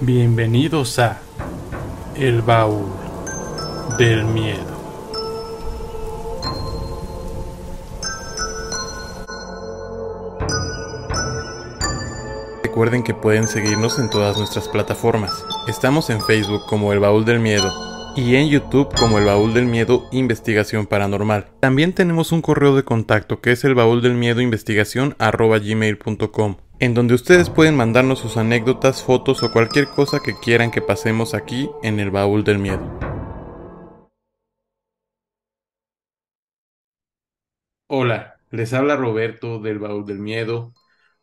Bienvenidos a El Baúl del Miedo. Recuerden que pueden seguirnos en todas nuestras plataformas. Estamos en Facebook como El Baúl del Miedo y en YouTube como El Baúl del Miedo Investigación Paranormal. También tenemos un correo de contacto que es el baúl del miedo investigación gmail.com en donde ustedes pueden mandarnos sus anécdotas, fotos o cualquier cosa que quieran que pasemos aquí en el baúl del miedo. Hola, les habla Roberto del baúl del miedo.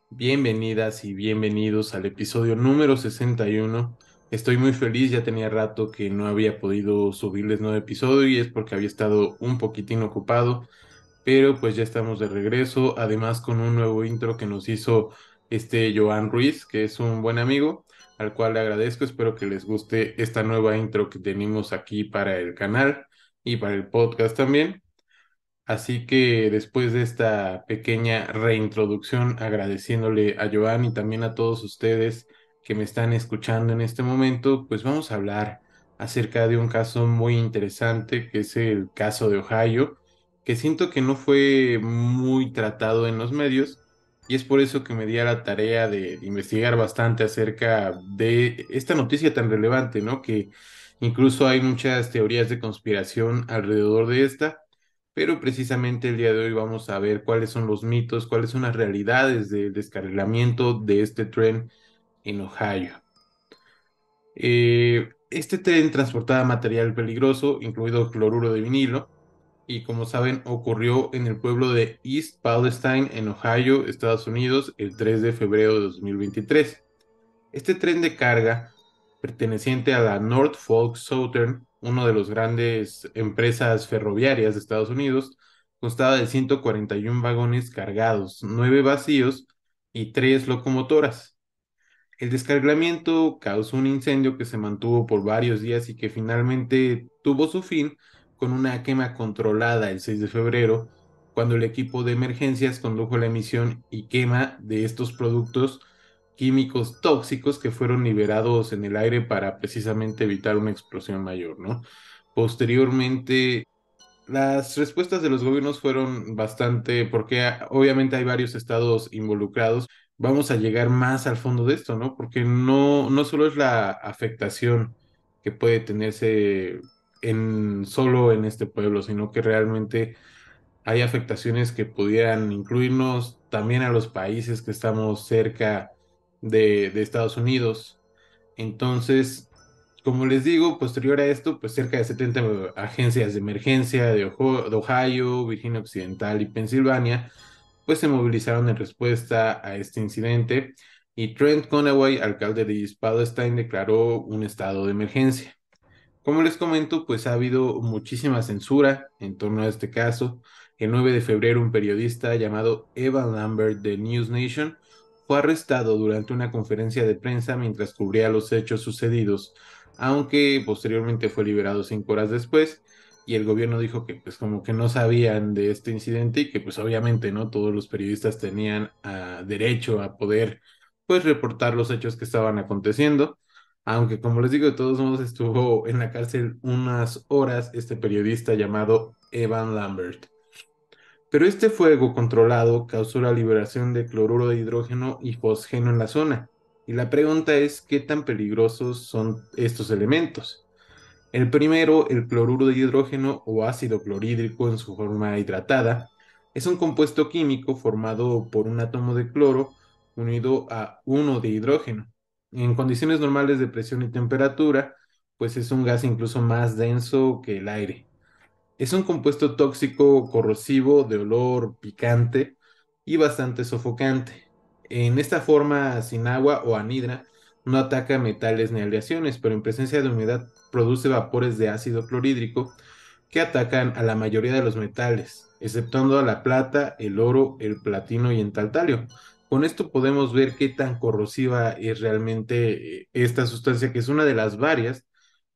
Bienvenidas y bienvenidos al episodio número 61. Estoy muy feliz, ya tenía rato que no había podido subirles nuevo episodio y es porque había estado un poquitín ocupado, pero pues ya estamos de regreso, además con un nuevo intro que nos hizo este Joan Ruiz, que es un buen amigo, al cual le agradezco. Espero que les guste esta nueva intro que tenemos aquí para el canal y para el podcast también. Así que después de esta pequeña reintroducción, agradeciéndole a Joan y también a todos ustedes que me están escuchando en este momento, pues vamos a hablar acerca de un caso muy interesante, que es el caso de Ohio, que siento que no fue muy tratado en los medios, y es por eso que me di a la tarea de investigar bastante acerca de esta noticia tan relevante, ¿no? Que incluso hay muchas teorías de conspiración alrededor de esta, pero precisamente el día de hoy vamos a ver cuáles son los mitos, cuáles son las realidades del descarrilamiento de este tren en Ohio. Eh, este tren transportaba material peligroso, incluido cloruro de vinilo, y como saben ocurrió en el pueblo de East Palestine en Ohio, Estados Unidos, el 3 de febrero de 2023. Este tren de carga, perteneciente a la Norfolk Southern, una de las grandes empresas ferroviarias de Estados Unidos, constaba de 141 vagones cargados, 9 vacíos y 3 locomotoras. El descargamiento causó un incendio que se mantuvo por varios días y que finalmente tuvo su fin con una quema controlada el 6 de febrero, cuando el equipo de emergencias condujo la emisión y quema de estos productos químicos tóxicos que fueron liberados en el aire para precisamente evitar una explosión mayor, ¿no? Posteriormente, las respuestas de los gobiernos fueron bastante, porque obviamente hay varios estados involucrados. Vamos a llegar más al fondo de esto, ¿no? Porque no, no solo es la afectación que puede tenerse en, solo en este pueblo, sino que realmente hay afectaciones que pudieran incluirnos también a los países que estamos cerca de, Estados Unidos. Entonces, como les digo, posterior a esto, pues cerca de 70 agencias de emergencia de, Ohio, Virginia Occidental y Pensilvania, pues se movilizaron en respuesta a este incidente y Trent Conaway, alcalde de Palestine, declaró un estado de emergencia. Como les comento, pues ha habido muchísima censura en torno a este caso. El 9 de febrero, un periodista llamado Evan Lambert de News Nation fue arrestado durante una conferencia de prensa mientras cubría los hechos sucedidos, aunque posteriormente fue liberado cinco horas después. Y el gobierno dijo que pues como que no sabían de este incidente y que pues obviamente no todos los periodistas tenían ah, derecho a poder pues reportar los hechos que estaban aconteciendo aunque como les digo, de todos modos estuvo en la cárcel unas horas este periodista llamado Evan Lambert. Pero este fuego controlado causó la liberación de cloruro de hidrógeno y fosgeno en la zona. Y la pregunta es, ¿qué tan peligrosos son estos elementos? El primero, el cloruro de hidrógeno o ácido clorhídrico en su forma hidratada, es un compuesto químico formado por un átomo de cloro unido a uno de hidrógeno en condiciones normales de presión y temperatura, pues es un gas incluso más denso que el aire. Es un compuesto tóxico corrosivo de olor picante y bastante sofocante. En esta forma sin agua o anidra no ataca metales ni aleaciones, pero en presencia de humedad produce vapores de ácido clorhídrico que atacan a la mayoría de los metales, exceptuando a la plata, el oro, el platino y el taltalio, con esto podemos ver qué tan corrosiva es realmente eh, esta sustancia, que es una de las varias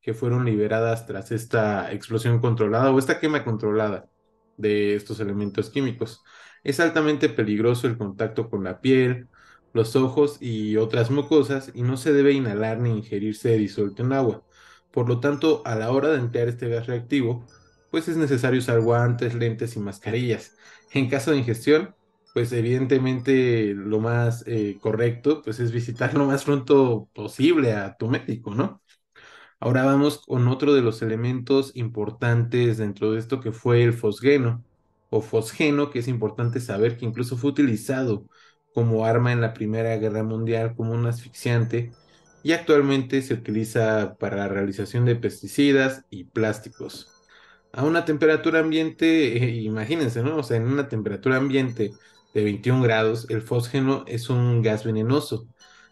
que fueron liberadas tras esta explosión controlada o esta quema controlada de estos elementos químicos. Es altamente peligroso el contacto con la piel, los ojos y otras mucosas y no se debe inhalar ni ingerirse disuelto en agua. Por lo tanto, a la hora de emplear este gas reactivo, pues es necesario usar guantes, lentes y mascarillas. En caso de ingestión, pues evidentemente lo más eh, correcto pues es visitar lo más pronto posible a tu médico, ¿no? Ahora vamos con otro de los elementos importantes dentro de esto que fue el fosgeno o fosgeno, que es importante saber que incluso fue utilizado como arma en la Primera Guerra Mundial como un asfixiante y actualmente se utiliza para la realización de pesticidas y plásticos. A una temperatura ambiente, eh, imagínense, ¿no? O sea, en una temperatura ambiente de 21 grados, el fósgeno es un gas venenoso.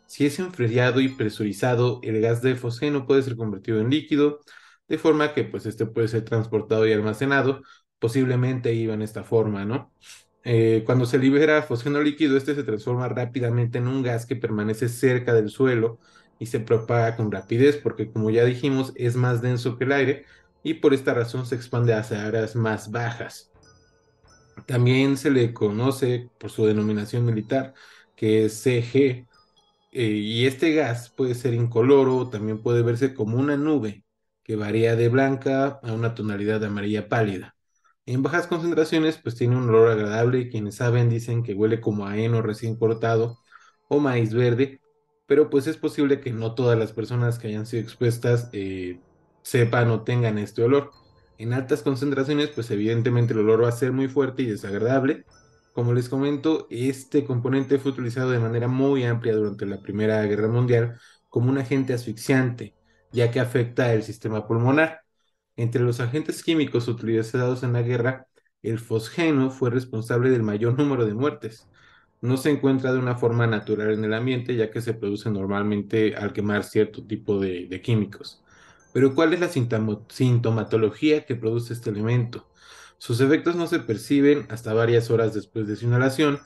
Si es enfriado y presurizado, el gas de fósgeno puede ser convertido en líquido, de forma que pues este puede ser transportado y almacenado, posiblemente iba en esta forma, ¿no? Eh, cuando se libera fósgeno líquido, este se transforma rápidamente en un gas que permanece cerca del suelo y se propaga con rapidez, porque como ya dijimos, es más denso que el aire y por esta razón se expande hacia áreas más bajas. También se le conoce por su denominación militar, que es CG, eh, y este gas puede ser incoloro, también puede verse como una nube que varía de blanca a una tonalidad de amarilla pálida. En bajas concentraciones, pues tiene un olor agradable y quienes saben dicen que huele como a heno recién cortado o maíz verde, pero pues es posible que no todas las personas que hayan sido expuestas eh, sepan o tengan este olor. En altas concentraciones, pues evidentemente el olor va a ser muy fuerte y desagradable. Como les comento, este componente fue utilizado de manera muy amplia durante la Primera Guerra Mundial como un agente asfixiante, ya que afecta el sistema pulmonar. Entre los agentes químicos utilizados en la guerra, el fosgeno fue responsable del mayor número de muertes. No se encuentra de una forma natural en el ambiente, ya que se produce normalmente al quemar cierto tipo de, de químicos. Pero ¿cuál es la sintomatología que produce este elemento? Sus efectos no se perciben hasta varias horas después de su inhalación.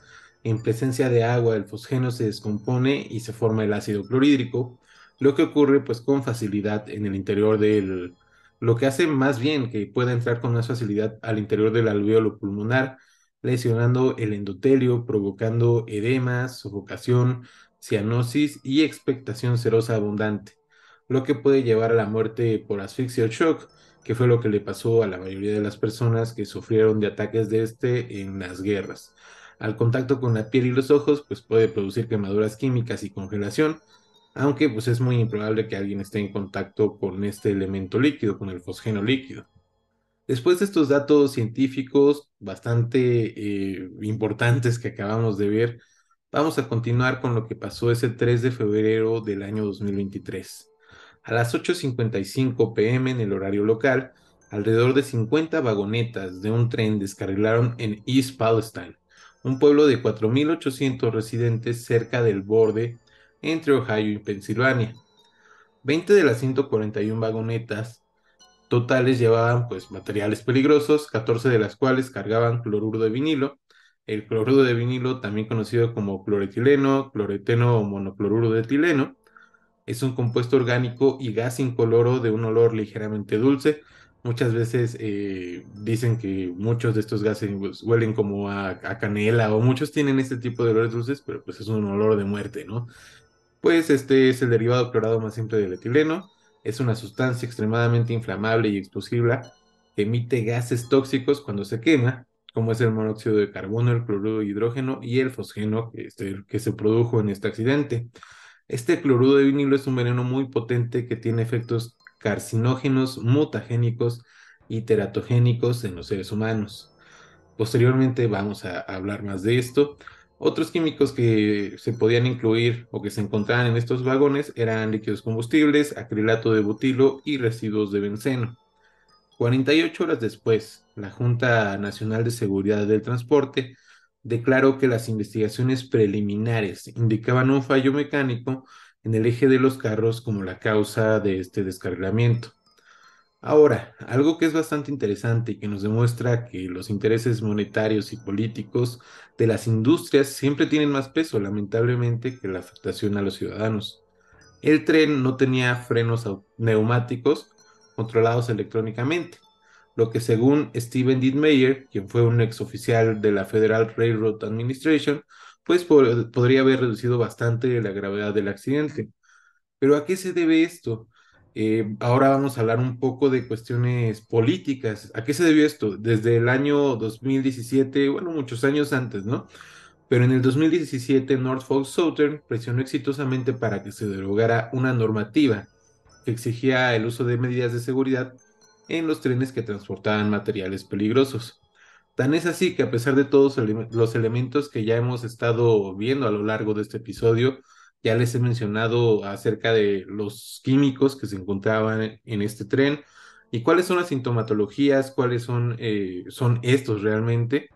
En presencia de agua, el fosgeno se descompone y se forma el ácido clorhídrico, lo que ocurre pues con facilidad en el interior del, lo que hace más bien que pueda entrar con más facilidad al interior del alveolo pulmonar, lesionando el endotelio, provocando edemas, sofocación, cianosis y expectación serosa abundante lo que puede llevar a la muerte por asfixia o shock, que fue lo que le pasó a la mayoría de las personas que sufrieron de ataques de este en las guerras. Al contacto con la piel y los ojos, pues puede producir quemaduras químicas y congelación, aunque pues es muy improbable que alguien esté en contacto con este elemento líquido, con el fosgeno líquido. Después de estos datos científicos bastante eh, importantes que acabamos de ver, vamos a continuar con lo que pasó ese 3 de febrero del año 2023. A las 8.55 pm en el horario local, alrededor de 50 vagonetas de un tren descarrilaron en East Palestine, un pueblo de 4.800 residentes cerca del borde entre Ohio y Pensilvania. 20 de las 141 vagonetas totales llevaban pues materiales peligrosos, 14 de las cuales cargaban cloruro de vinilo. El cloruro de vinilo, también conocido como cloretileno, cloreteno o monocloruro de etileno, es un compuesto orgánico y gas incoloro de un olor ligeramente dulce. Muchas veces eh, dicen que muchos de estos gases pues, huelen como a, canela o muchos tienen este tipo de olores dulces, pero pues es un olor de muerte, ¿no? Pues este es el derivado clorado más simple del etileno. Es una sustancia extremadamente inflamable y explosiva que emite gases tóxicos cuando se quema, como es el monóxido de carbono, el cloruro de hidrógeno y el fosgeno que, que se produjo en este accidente. Este cloruro de vinilo es un veneno muy potente que tiene efectos carcinógenos, mutagénicos y teratogénicos en los seres humanos. Posteriormente vamos a hablar más de esto. Otros químicos que se podían incluir o que se encontraban en estos vagones eran líquidos combustibles, acrilato de butilo y residuos de benceno. 48 horas después, la Junta Nacional de Seguridad del Transporte declaró que las investigaciones preliminares indicaban un fallo mecánico en el eje de los carros como la causa de este descarrilamiento. Ahora, algo que es bastante interesante y que nos demuestra que los intereses monetarios y políticos de las industrias siempre tienen más peso, lamentablemente, que la afectación a los ciudadanos. El tren no tenía frenos neumáticos controlados electrónicamente, lo que según Steven Dittmeyer, quien fue un ex oficial de la Federal Railroad Administration, pues podría haber reducido bastante la gravedad del accidente. Pero ¿a qué se debe esto? Eh, ahora vamos a hablar un poco de cuestiones políticas. ¿A qué se debió esto? Desde el año 2017, bueno, muchos años antes, ¿no? Pero en el 2017 Norfolk Southern presionó exitosamente para que se derogara una normativa que exigía el uso de medidas de seguridad en los trenes que transportaban materiales peligrosos. Tan es así que a pesar de todos los elementos que ya hemos estado viendo a lo largo de este episodio, ya les he mencionado acerca de los químicos que se encontraban en este tren y cuáles son las sintomatologías, cuáles son, eh, son estos realmente.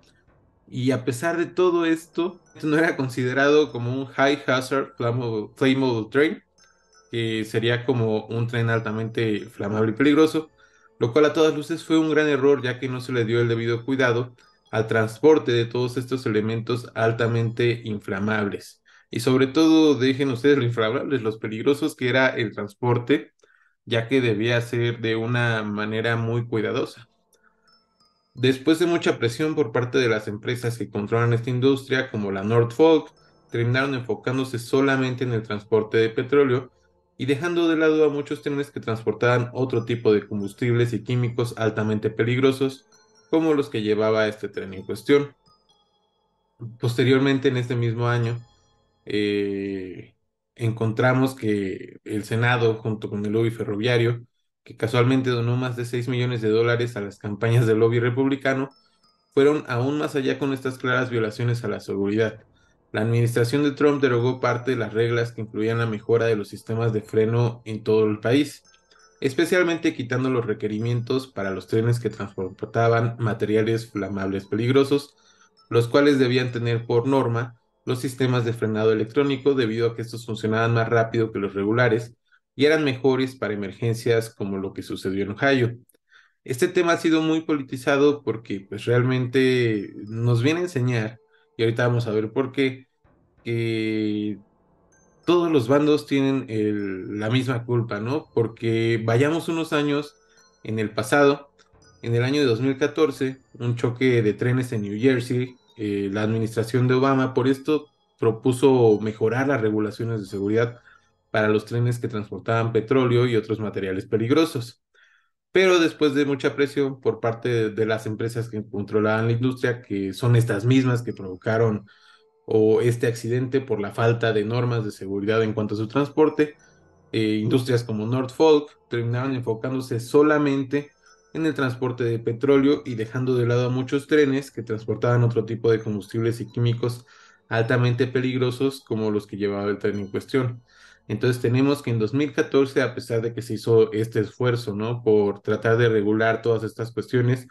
Y a pesar de todo esto, no era considerado como un high hazard flammable, train, que sería como un tren altamente flamable y peligroso, lo cual a todas luces fue un gran error ya que no se le dio el debido cuidado al transporte de todos estos elementos altamente inflamables y sobre todo dejen ustedes lo inflamables, los peligrosos que era el transporte, ya que debía ser de una manera muy cuidadosa. Después de mucha presión por parte de las empresas que controlan esta industria, como la Norfolk, terminaron enfocándose solamente en el transporte de petróleo y dejando de lado a muchos trenes que transportaban otro tipo de combustibles y químicos altamente peligrosos, como los que llevaba este tren en cuestión. Posteriormente, en este mismo año, eh, encontramos que el Senado, junto con el lobby ferroviario, que casualmente donó más de 6 millones de dólares a las campañas del lobby republicano, fueron aún más allá con estas claras violaciones a la seguridad. La administración de Trump derogó parte de las reglas que incluían la mejora de los sistemas de freno en todo el país, especialmente quitando los requerimientos para los trenes que transportaban materiales flamables peligrosos, los cuales debían tener por norma los sistemas de frenado electrónico debido a que estos funcionaban más rápido que los regulares y eran mejores para emergencias como lo que sucedió en Ohio. Este tema ha sido muy politizado porque pues realmente nos viene a enseñar, y ahorita vamos a ver por qué, que todos los bandos tienen la misma culpa, ¿no? Porque vayamos unos años en el pasado, en el año de 2014, un choque de trenes en New Jersey eh, la administración de Obama por esto propuso mejorar las regulaciones de seguridad para los trenes que transportaban petróleo y otros materiales peligrosos. Pero después de mucha presión por parte de, las empresas que controlaban la industria, que son estas mismas que provocaron o este accidente por la falta de normas de seguridad en cuanto a su transporte, eh, industrias como Norfolk terminaron enfocándose solamente en el transporte de petróleo y dejando de lado a muchos trenes que transportaban otro tipo de combustibles y químicos altamente peligrosos como los que llevaba el tren en cuestión. Entonces tenemos que en 2014, a pesar de que se hizo este esfuerzo, ¿no? Por tratar de regular todas estas cuestiones,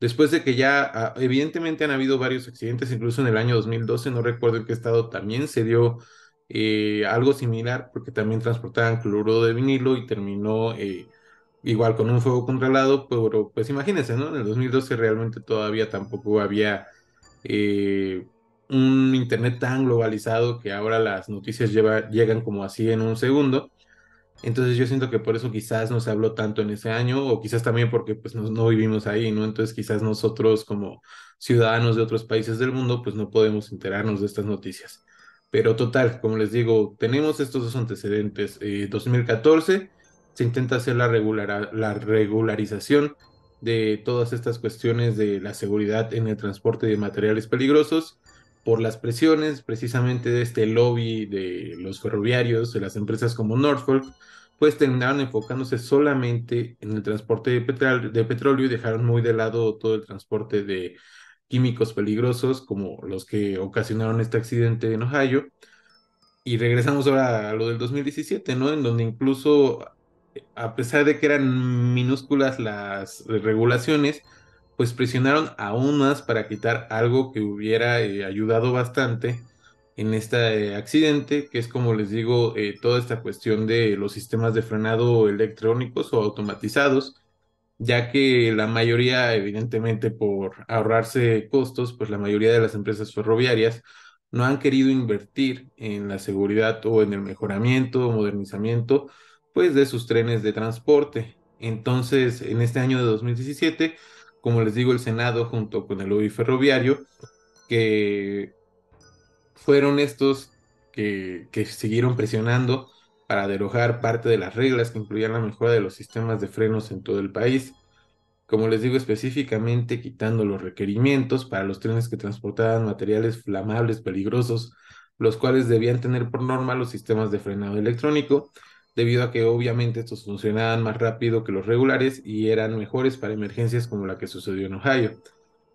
después de que ya ah, evidentemente han habido varios accidentes, incluso en el año 2012, no recuerdo en qué estado también se dio eh, algo similar, porque también transportaban cloruro de vinilo y terminó eh, igual con un fuego controlado, pero pues imagínense, ¿no? En el 2012 realmente todavía tampoco había eh, un internet tan globalizado que ahora las noticias llegan como así en un segundo. Entonces yo siento que por eso quizás no se habló tanto en ese año, o quizás también porque pues no, no vivimos ahí, ¿no? Entonces quizás nosotros como ciudadanos de otros países del mundo pues no podemos enterarnos de estas noticias. Pero total, como les digo, tenemos estos dos antecedentes. 2014 eh, se intenta hacer la, la regularización de todas estas cuestiones de la seguridad en el transporte de materiales peligrosos por las presiones precisamente de este lobby de los ferroviarios, de las empresas como Norfolk, pues terminaron enfocándose solamente en el transporte de, petróleo y dejaron muy de lado todo el transporte de químicos peligrosos como los que ocasionaron este accidente en Ohio. Y regresamos ahora a lo del 2017, ¿no? En donde incluso a pesar de que eran minúsculas las regulaciones, pues presionaron aún más para quitar algo que hubiera eh, ayudado bastante en este eh, accidente, que es como les digo, eh, toda esta cuestión de los sistemas de frenado electrónicos o automatizados, ya que la mayoría, evidentemente por ahorrarse costos, pues la mayoría de las empresas ferroviarias no han querido invertir en la seguridad o en el mejoramiento o modernizamiento pues de sus trenes de transporte. Entonces, en este año de 2017, como les digo, el Senado junto con el lobby ferroviario, que fueron estos que, que siguieron presionando para derogar parte de las reglas que incluían la mejora de los sistemas de frenos en todo el país. Como les digo específicamente, quitando los requerimientos para los trenes que transportaban materiales flamables peligrosos, los cuales debían tener por norma los sistemas de frenado electrónico, debido a que obviamente estos funcionaban más rápido que los regulares y eran mejores para emergencias como la que sucedió en Ohio.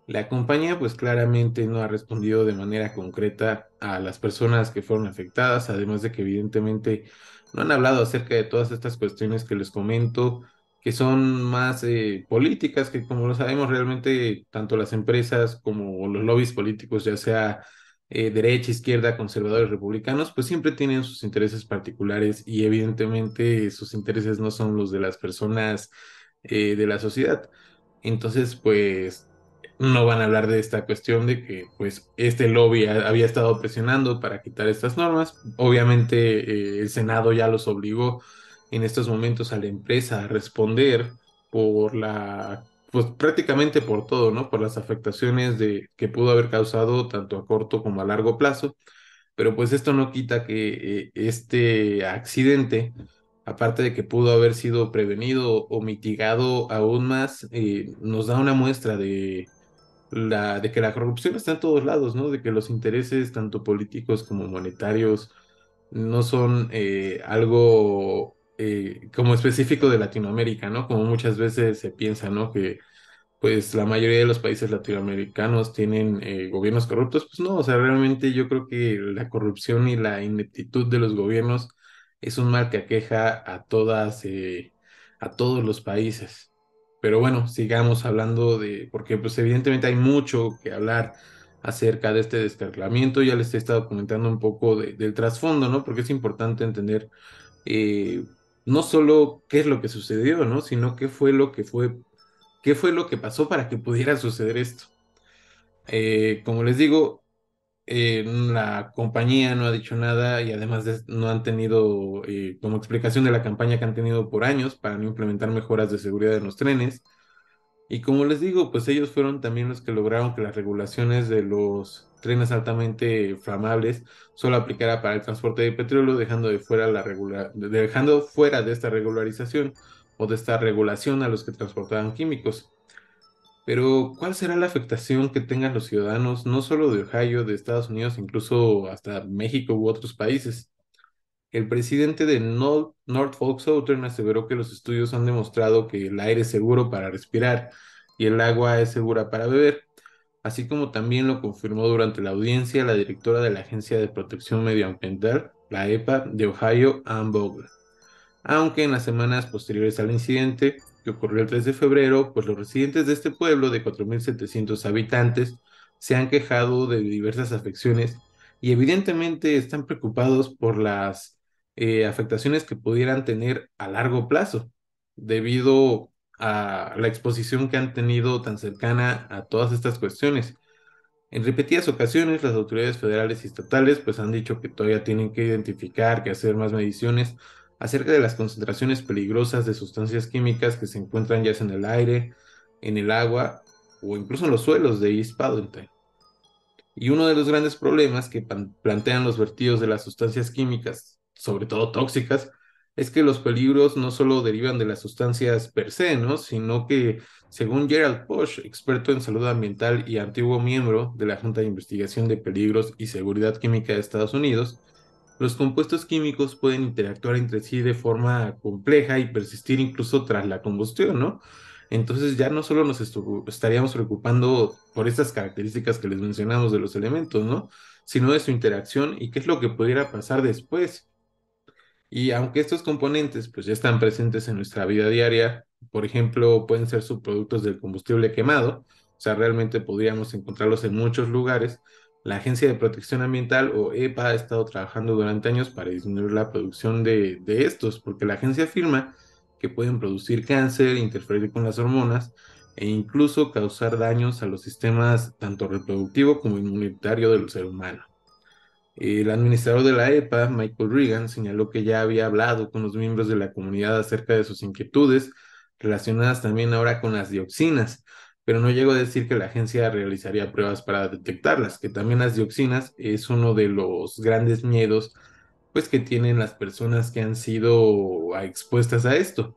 La compañía pues claramente no ha respondido de manera concreta a las personas que fueron afectadas, además de que evidentemente no han hablado acerca de todas estas cuestiones que les comento, que son más eh, políticas, que como lo sabemos realmente tanto las empresas como los lobbies políticos, ya sea eh, derecha, izquierda, conservadores, republicanos, pues siempre tienen sus intereses particulares y evidentemente sus intereses no son los de las personas eh, de la sociedad. Entonces, pues no van a hablar de esta cuestión de que pues este lobby había estado presionando para quitar estas normas. Obviamente eh, el Senado ya los obligó en estos momentos a la empresa a responder por la pues prácticamente por todo, ¿no? Por las afectaciones de que pudo haber causado tanto a corto como a largo plazo. Pero pues esto no quita que eh, este accidente aparte de que pudo haber sido prevenido o mitigado aún más, eh, nos da una muestra de, la, de que la corrupción está en todos lados, ¿no? De que los intereses, tanto políticos como monetarios, no son eh, algo eh, como específico de Latinoamérica, ¿no? Como muchas veces se piensa, ¿no? Que pues la mayoría de los países latinoamericanos tienen eh, gobiernos corruptos, pues no, o sea, realmente yo creo que la corrupción y la ineptitud de los gobiernos es un mal que aqueja a todas, a todos los países. Pero bueno, sigamos hablando de, porque pues evidentemente hay mucho que hablar acerca de este descarrilamiento. Ya les he estado comentando un poco del trasfondo, ¿no? Porque es importante entender eh, no solo qué es lo que sucedió, ¿no? Sino qué fue lo que fue, qué fue lo que pasó para que pudiera suceder esto. Eh, como les digo, eh, la compañía no ha dicho nada y además no han tenido eh, como explicación de la campaña que han tenido por años para no implementar mejoras de seguridad en los trenes. Y como les digo, pues ellos fueron también los que lograron que las regulaciones de los trenes altamente flamables solo aplicara para el transporte de petróleo, dejando de fuera la dejando fuera de esta regularización o de esta regulación a los que transportaban químicos. Pero, ¿cuál será la afectación que tengan los ciudadanos, no solo de Ohio, de Estados Unidos, incluso hasta México u otros países? El presidente de Norfolk Southern aseveró que los estudios han demostrado que el aire es seguro para respirar y el agua es segura para beber, así como también lo confirmó durante la audiencia la directora de la Agencia de Protección Medioambiental, la EPA, de Ohio, Ann Vogel. Aunque en las semanas posteriores al incidente, que ocurrió el 3 de febrero, pues los residentes de este pueblo de 4.700 habitantes se han quejado de diversas afecciones y evidentemente están preocupados por las eh, afectaciones que pudieran tener a largo plazo debido a la exposición que han tenido tan cercana a todas estas cuestiones. En repetidas ocasiones, las autoridades federales y estatales pues han dicho que todavía tienen que identificar, que hacer más mediciones acerca de las concentraciones peligrosas de sustancias químicas que se encuentran ya en el aire, en el agua o incluso en los suelos de East Palestine. Y uno de los grandes problemas que plantean los vertidos de las sustancias químicas, sobre todo tóxicas, es que los peligros no solo derivan de las sustancias per se, ¿no? sino que, según Gerald Bosch, experto en salud ambiental y antiguo miembro de la Junta de Investigación de Peligros y Seguridad Química de Estados Unidos, los compuestos químicos pueden interactuar entre sí de forma compleja y persistir incluso tras la combustión, ¿no? Entonces ya no solo nos estaríamos preocupando por estas características que les mencionamos de los elementos, ¿no? Sino de su interacción y qué es lo que pudiera pasar después. Y aunque estos componentes pues ya están presentes en nuestra vida diaria, por ejemplo, pueden ser subproductos del combustible quemado, o sea, realmente podríamos encontrarlos en muchos lugares, la Agencia de Protección Ambiental o EPA ha estado trabajando durante años para disminuir la producción de, estos, porque la agencia afirma que pueden producir cáncer, interferir con las hormonas e incluso causar daños a los sistemas tanto reproductivo como inmunitario del ser humano. El administrador de la EPA, Michael Reagan, señaló que ya había hablado con los miembros de la comunidad acerca de sus inquietudes relacionadas también ahora con las dioxinas, pero no llego a decir que la agencia realizaría pruebas para detectarlas, que también las dioxinas es uno de los grandes miedos pues que tienen las personas que han sido expuestas a esto.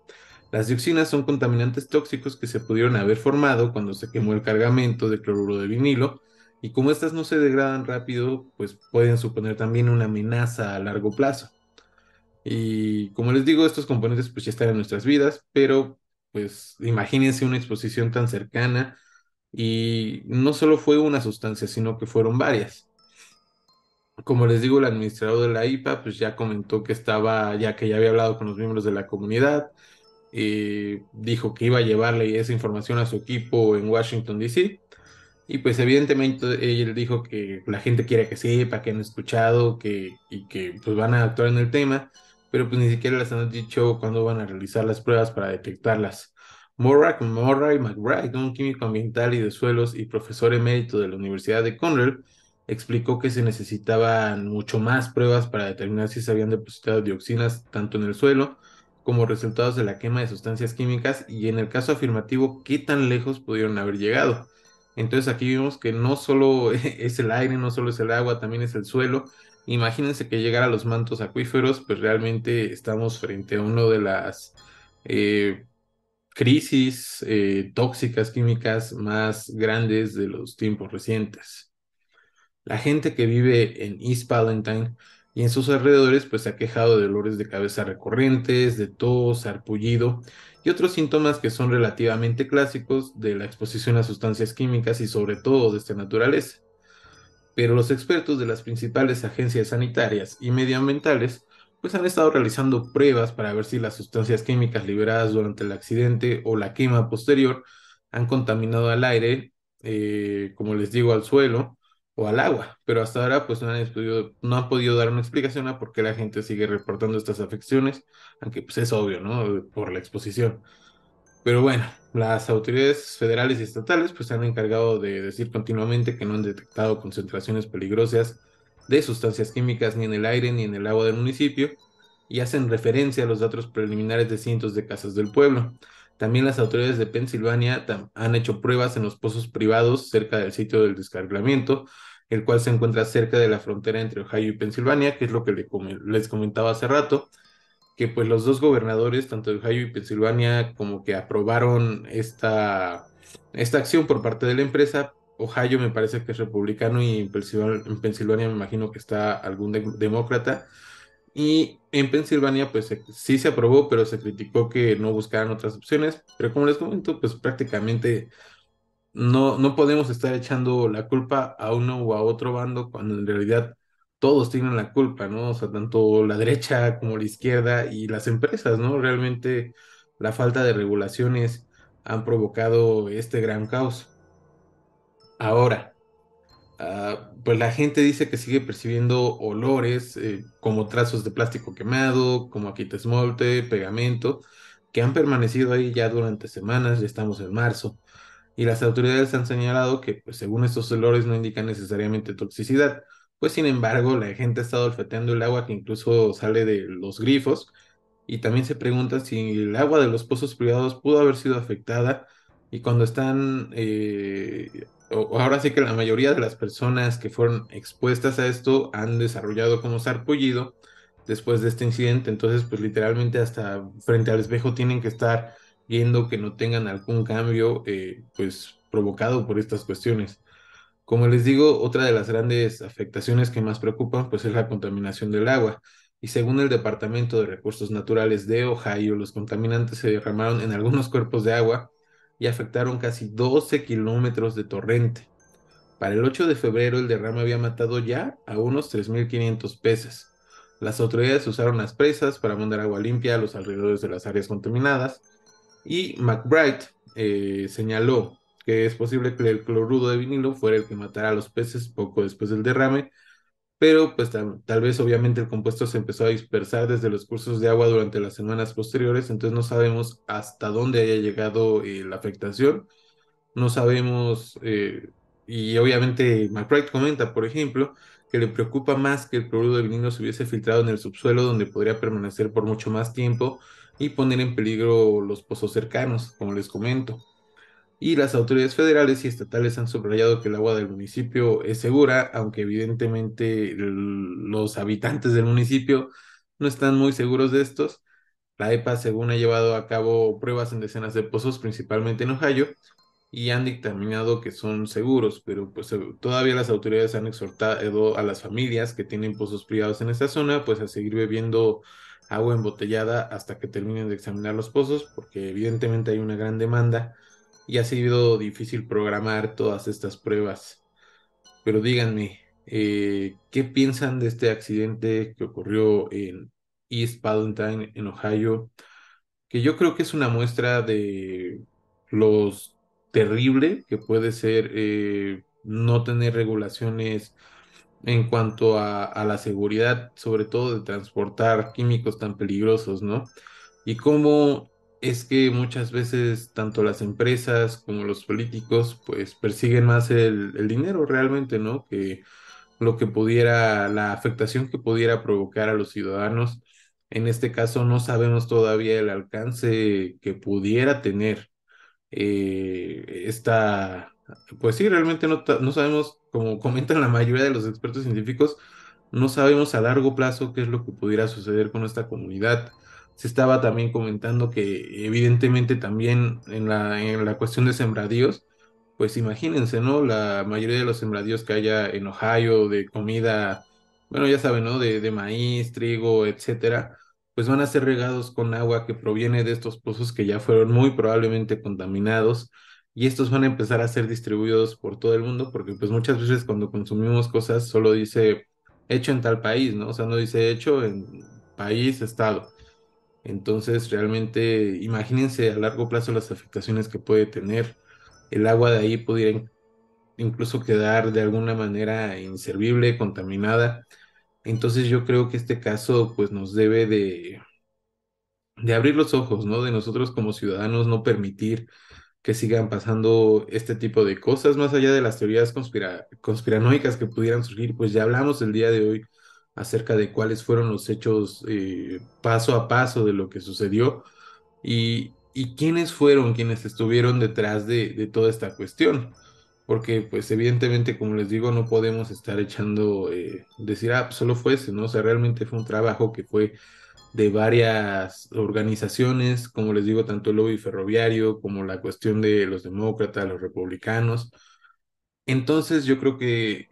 Las dioxinas son contaminantes tóxicos que se pudieron haber formado cuando se quemó el cargamento de cloruro de vinilo y como estas no se degradan rápido, pues pueden suponer también una amenaza a largo plazo. Y como les digo, estos componentes pues ya están en nuestras vidas, pero pues imagínense una exposición tan cercana y no solo fue una sustancia, sino que fueron varias. Como les digo, el administrador de la IPA pues ya comentó que estaba, ya que ya había hablado con los miembros de la comunidad, eh, dijo que iba a llevarle esa información a su equipo en Washington, D.C. Y pues evidentemente él dijo que la gente quiere que sepa, que han escuchado, que, y que pues van a actuar en el tema, pero pues ni siquiera les han dicho cuándo van a realizar las pruebas para detectarlas. Murray, Murray McBride, un químico ambiental y de suelos y profesor emérito de la Universidad de Cornell, explicó que se necesitaban mucho más pruebas para determinar si se habían depositado dioxinas tanto en el suelo como resultados de la quema de sustancias químicas y en el caso afirmativo qué tan lejos pudieron haber llegado. Entonces aquí vemos que no solo es el aire, no solo es el agua, también es el suelo. Imagínense que llegar a los mantos acuíferos, pues realmente estamos frente a una de las eh, crisis eh, tóxicas químicas más grandes de los tiempos recientes. La gente que vive en East Palestine y en sus alrededores pues se ha quejado de dolores de cabeza recurrentes, de tos, arpullido y otros síntomas que son relativamente clásicos de la exposición a sustancias químicas y sobre todo de esta naturaleza. Pero los expertos de las principales agencias sanitarias y medioambientales pues han estado realizando pruebas para ver si las sustancias químicas liberadas durante el accidente o la quema posterior han contaminado al aire, eh, como les digo, al suelo o al agua, pero hasta ahora pues no han, podido, no han podido dar una explicación a por qué la gente sigue reportando estas afecciones, aunque pues es obvio, ¿no? Por la exposición. Pero bueno, las autoridades federales y estatales pues se han encargado de decir continuamente que no han detectado concentraciones peligrosas de sustancias químicas ni en el aire ni en el agua del municipio y hacen referencia a los datos preliminares de cientos de casas del pueblo. También las autoridades de Pensilvania han hecho pruebas en los pozos privados cerca del sitio del descargamiento, el cual se encuentra cerca de la frontera entre Ohio y Pensilvania, que es lo que les comentaba hace rato, que pues los dos gobernadores, tanto de Ohio y Pensilvania, como que aprobaron esta, esta acción por parte de la empresa. Ohio me parece que es republicano y en Pensilvania, me imagino que está algún demócrata. Y en Pensilvania, pues sí se aprobó, pero se criticó que no buscaran otras opciones. Pero como les comento, pues prácticamente no, no podemos estar echando la culpa a uno o a otro bando cuando en realidad todos tienen la culpa, ¿no? O sea, tanto la derecha como la izquierda y las empresas, ¿no? Realmente la falta de regulaciones han provocado este gran caos. Ahora, Ah, pues la gente dice que sigue percibiendo olores eh, como trazos de plástico quemado, como esmolte, pegamento, que han permanecido ahí ya durante semanas, ya estamos en marzo. Y las autoridades han señalado que, pues, según estos olores, no indican necesariamente toxicidad. Pues, sin embargo, la gente ha estado olfateando el agua que incluso sale de los grifos y también se pregunta si el agua de los pozos privados pudo haber sido afectada y cuando están eh, ahora sí que la mayoría de las personas que fueron expuestas a esto han desarrollado como sarpullido después de este incidente, entonces pues literalmente hasta frente al espejo tienen que estar viendo que no tengan algún cambio eh, pues provocado por estas cuestiones. Como les digo, otra de las grandes afectaciones que más preocupan pues es la contaminación del agua. Y según el Departamento de Recursos Naturales de Ohio, los contaminantes se derramaron en algunos cuerpos de agua y afectaron casi 12 kilómetros de torrente. Para el 8 de febrero el derrame había matado ya a unos 3.500 peces. Las autoridades usaron las presas para mandar agua limpia a los alrededores de las áreas contaminadas y McBride eh, señaló que es posible que el cloruro de vinilo fuera el que matara a los peces poco después del derrame pero pues tal, vez obviamente el compuesto se empezó a dispersar desde los cursos de agua durante las semanas posteriores, entonces no sabemos hasta dónde haya llegado eh, la afectación, no sabemos, eh, y obviamente McBride comenta, por ejemplo, que le preocupa más que el cloruro de vinilo se hubiese filtrado en el subsuelo donde podría permanecer por mucho más tiempo y poner en peligro los pozos cercanos, como les comento. Y las autoridades federales y estatales han subrayado que el agua del municipio es segura, aunque evidentemente los habitantes del municipio no están muy seguros de estos. La EPA, según ha llevado a cabo pruebas en decenas de pozos, principalmente en Ohio, y han dictaminado que son seguros, pero pues eh, todavía las autoridades han exhortado a las familias que tienen pozos privados en esta zona, pues a seguir bebiendo agua embotellada hasta que terminen de examinar los pozos, porque evidentemente hay una gran demanda y ha sido difícil programar todas estas pruebas. Pero díganme, eh, ¿qué piensan de este accidente que ocurrió en East Palestine, en Ohio? Que yo creo que es una muestra de los terrible que puede ser eh, no tener regulaciones en cuanto a, la seguridad, sobre todo de transportar químicos tan peligrosos, ¿no? Y cómo es que muchas veces tanto las empresas como los políticos pues persiguen más el, dinero realmente, ¿no? Que lo que pudiera, la afectación que pudiera provocar a los ciudadanos. En este caso no sabemos todavía el alcance que pudiera tener eh, esta, pues sí, realmente no, no sabemos, como comentan la mayoría de los expertos científicos, no sabemos a largo plazo qué es lo que pudiera suceder con esta comunidad. Se estaba también comentando que evidentemente también en la, en la cuestión de sembradíos, pues imagínense, ¿no? La mayoría de los sembradíos que haya en Ohio de comida, bueno, ya saben, ¿no? De, de maíz, trigo, etcétera, pues van a ser regados con agua que proviene de estos pozos que ya fueron muy probablemente contaminados y estos van a empezar a ser distribuidos por todo el mundo porque pues muchas veces cuando consumimos cosas solo dice hecho en tal país, ¿no? O sea, no dice hecho en país, estado. Entonces, realmente, imagínense a largo plazo las afectaciones que puede tener. El agua de ahí pudiera incluso quedar de alguna manera inservible, contaminada. Entonces yo creo que este caso pues nos debe de, de abrir los ojos, ¿no? De nosotros como ciudadanos no permitir que sigan pasando este tipo de cosas, más allá de las teorías conspiranoicas que pudieran surgir, pues ya hablamos el día de hoy acerca de cuáles fueron los hechos eh, paso a paso de lo que sucedió y, y quiénes fueron quienes estuvieron detrás de, de toda esta cuestión porque pues evidentemente, como les digo, no podemos estar echando, eh, decir, ah, pues, solo fue ese, ¿no? O sea, realmente fue un trabajo que fue de varias organizaciones, como les digo, tanto el lobby ferroviario como la cuestión de los demócratas, los republicanos. Entonces yo creo que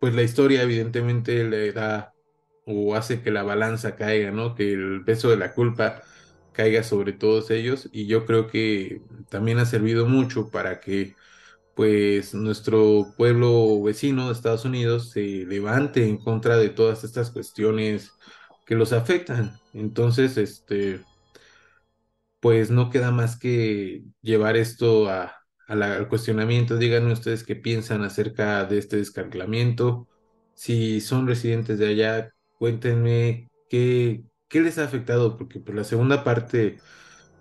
pues la historia evidentemente le da o hace que la balanza caiga, ¿no? Que el peso de la culpa caiga sobre todos ellos y yo creo que también ha servido mucho para que pues nuestro pueblo vecino de Estados Unidos se levante en contra de todas estas cuestiones que los afectan. Entonces, este, pues no queda más que llevar esto a, al cuestionamiento. Díganme ustedes qué piensan acerca de este descarrilamiento. Si son residentes de allá, cuéntenme qué, qué les ha afectado, porque por pues, la segunda parte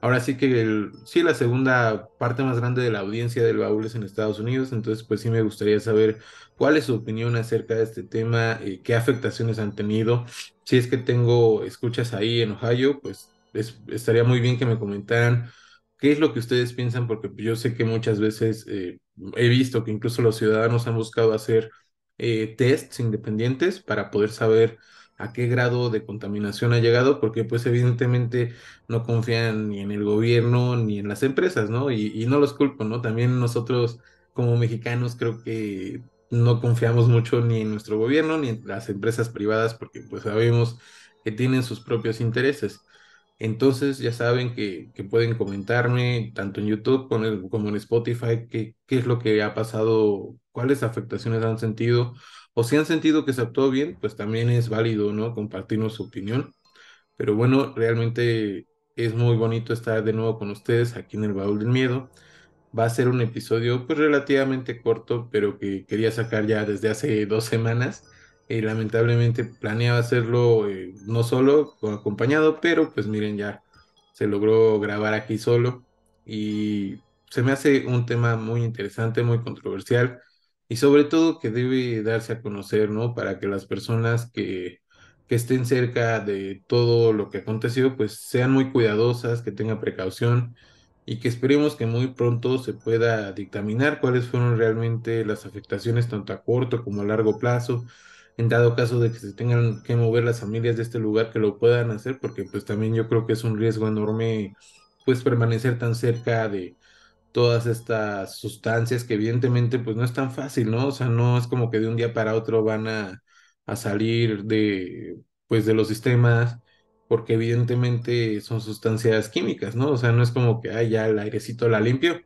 Ahora sí que el, sí, la segunda parte más grande de la audiencia del baúl es en Estados Unidos, entonces pues sí me gustaría saber cuál es su opinión acerca de este tema, eh, qué afectaciones han tenido. Si es que tengo escuchas ahí en Ohio, pues estaría muy bien que me comentaran qué es lo que ustedes piensan, porque yo sé que muchas veces eh, he visto que incluso los ciudadanos han buscado hacer eh, tests independientes para poder saber a qué grado de contaminación ha llegado, porque pues evidentemente no confían ni en el gobierno ni en las empresas, ¿no? Y, no los culpo, ¿no? También nosotros como mexicanos creo que no confiamos mucho ni en nuestro gobierno ni en las empresas privadas porque pues sabemos que tienen sus propios intereses. Entonces ya saben que, pueden comentarme tanto en YouTube como, como en Spotify qué, qué es lo que ha pasado, cuáles afectaciones han sentido o si han sentido que se actuó bien, pues también es válido, ¿no? Compartirnos su opinión. Pero bueno, realmente es muy bonito estar de nuevo con ustedes aquí en el Baúl del Miedo. Va a ser un episodio pues relativamente corto, pero que quería sacar ya desde hace dos semanas. Y lamentablemente planeaba hacerlo eh, no solo, acompañado, pero pues miren, ya se logró grabar aquí solo. Y se me hace un tema muy interesante, muy controversial y sobre todo que debe darse a conocer, ¿no? Para que las personas que, que estén cerca de todo lo que aconteció, pues sean muy cuidadosas, que tengan precaución y que esperemos que muy pronto se pueda dictaminar cuáles fueron realmente las afectaciones tanto a corto como a largo plazo, en dado caso de que se tengan que mover las familias de este lugar, que lo puedan hacer, porque pues también yo creo que es un riesgo enorme pues permanecer tan cerca de todas estas sustancias que evidentemente pues no es tan fácil, ¿no? O sea, no es como que de un día para otro van a, a salir de pues de los sistemas porque evidentemente son sustancias químicas, ¿no? O sea, no es como que, ay, ya el airecito la limpio.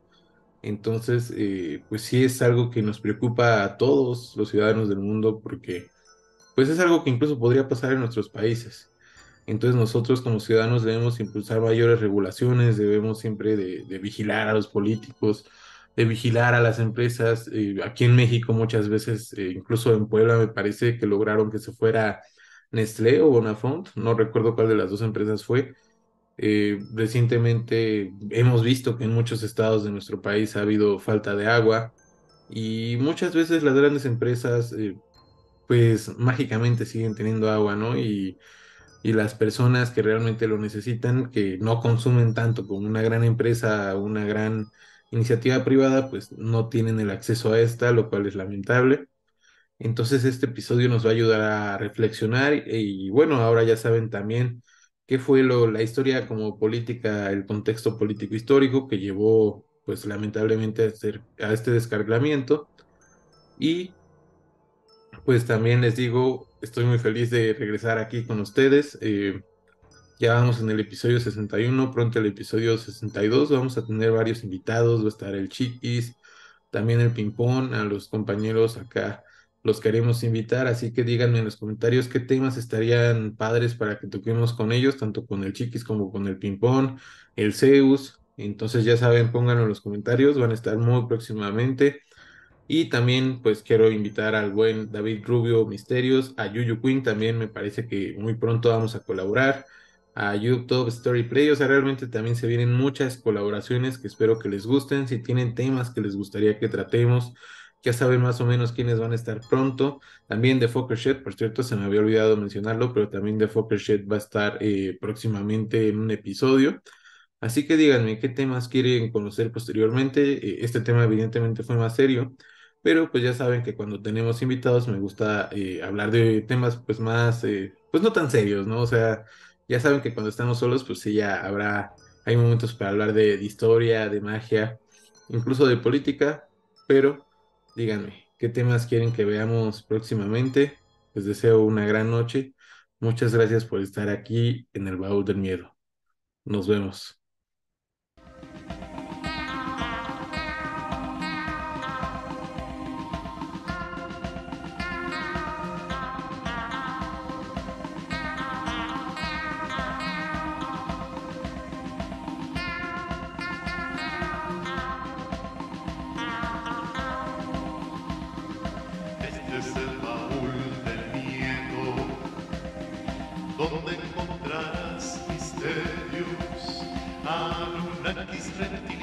Entonces, eh, pues sí es algo que nos preocupa a todos los ciudadanos del mundo porque, pues es algo que incluso podría pasar en nuestros países. Entonces nosotros como ciudadanos debemos impulsar mayores regulaciones, debemos siempre de, vigilar a los políticos, de vigilar a las empresas. Aquí en México muchas veces, eh, incluso en Puebla me parece que lograron que se fuera Nestlé o Bonafont, no recuerdo cuál de las dos empresas fue. Eh, recientemente hemos visto que en muchos estados de nuestro país ha habido falta de agua y muchas veces las grandes empresas eh, pues mágicamente siguen teniendo agua, ¿no? Y, y las personas que realmente lo necesitan, que no consumen tanto como una gran empresa, una gran iniciativa privada, pues no tienen el acceso a esta, lo cual es lamentable. Entonces este episodio nos va a ayudar a reflexionar y, bueno, ahora ya saben también qué fue lo, la historia como política, el contexto político histórico que llevó pues lamentablemente a, hacer, a este descargamiento y pues también les digo, estoy muy feliz de regresar aquí con ustedes. Eh, ya vamos en el episodio 61, pronto el episodio 62, vamos a tener varios invitados, va a estar el Chiquis, también el Pimpón, a los compañeros acá los queremos invitar, así que díganme en los comentarios qué temas estarían padres para que toquemos con ellos, tanto con el Chiquis como con el Pimpón, el Zeus. Entonces ya saben, pónganlo en los comentarios, van a estar muy próximamente. Y también pues quiero invitar al buen David Rubio Misterios, a Yuyu Queen también me parece que muy pronto vamos a colaborar, a YouTube Story Play, o sea, realmente también se vienen muchas colaboraciones que espero que les gusten, si tienen temas que les gustaría que tratemos, ya saben más o menos quiénes van a estar pronto. También de Fokker Shed, por cierto, se me había olvidado mencionarlo, pero también de Fokker Shed va a estar eh, próximamente en un episodio. Así que díganme qué temas quieren conocer posteriormente. Eh, este tema evidentemente fue más serio, pero pues ya saben que cuando tenemos invitados me gusta eh, hablar de temas pues más, pues no tan serios, ¿no? O sea, ya saben que cuando estamos solos pues sí ya habrá, hay momentos para hablar de historia, de magia, incluso de política, pero Díganme, ¿qué temas quieren que veamos próximamente? Les deseo una gran noche. Muchas gracias por estar aquí en el baúl del miedo. Nos vemos. A disfrutar del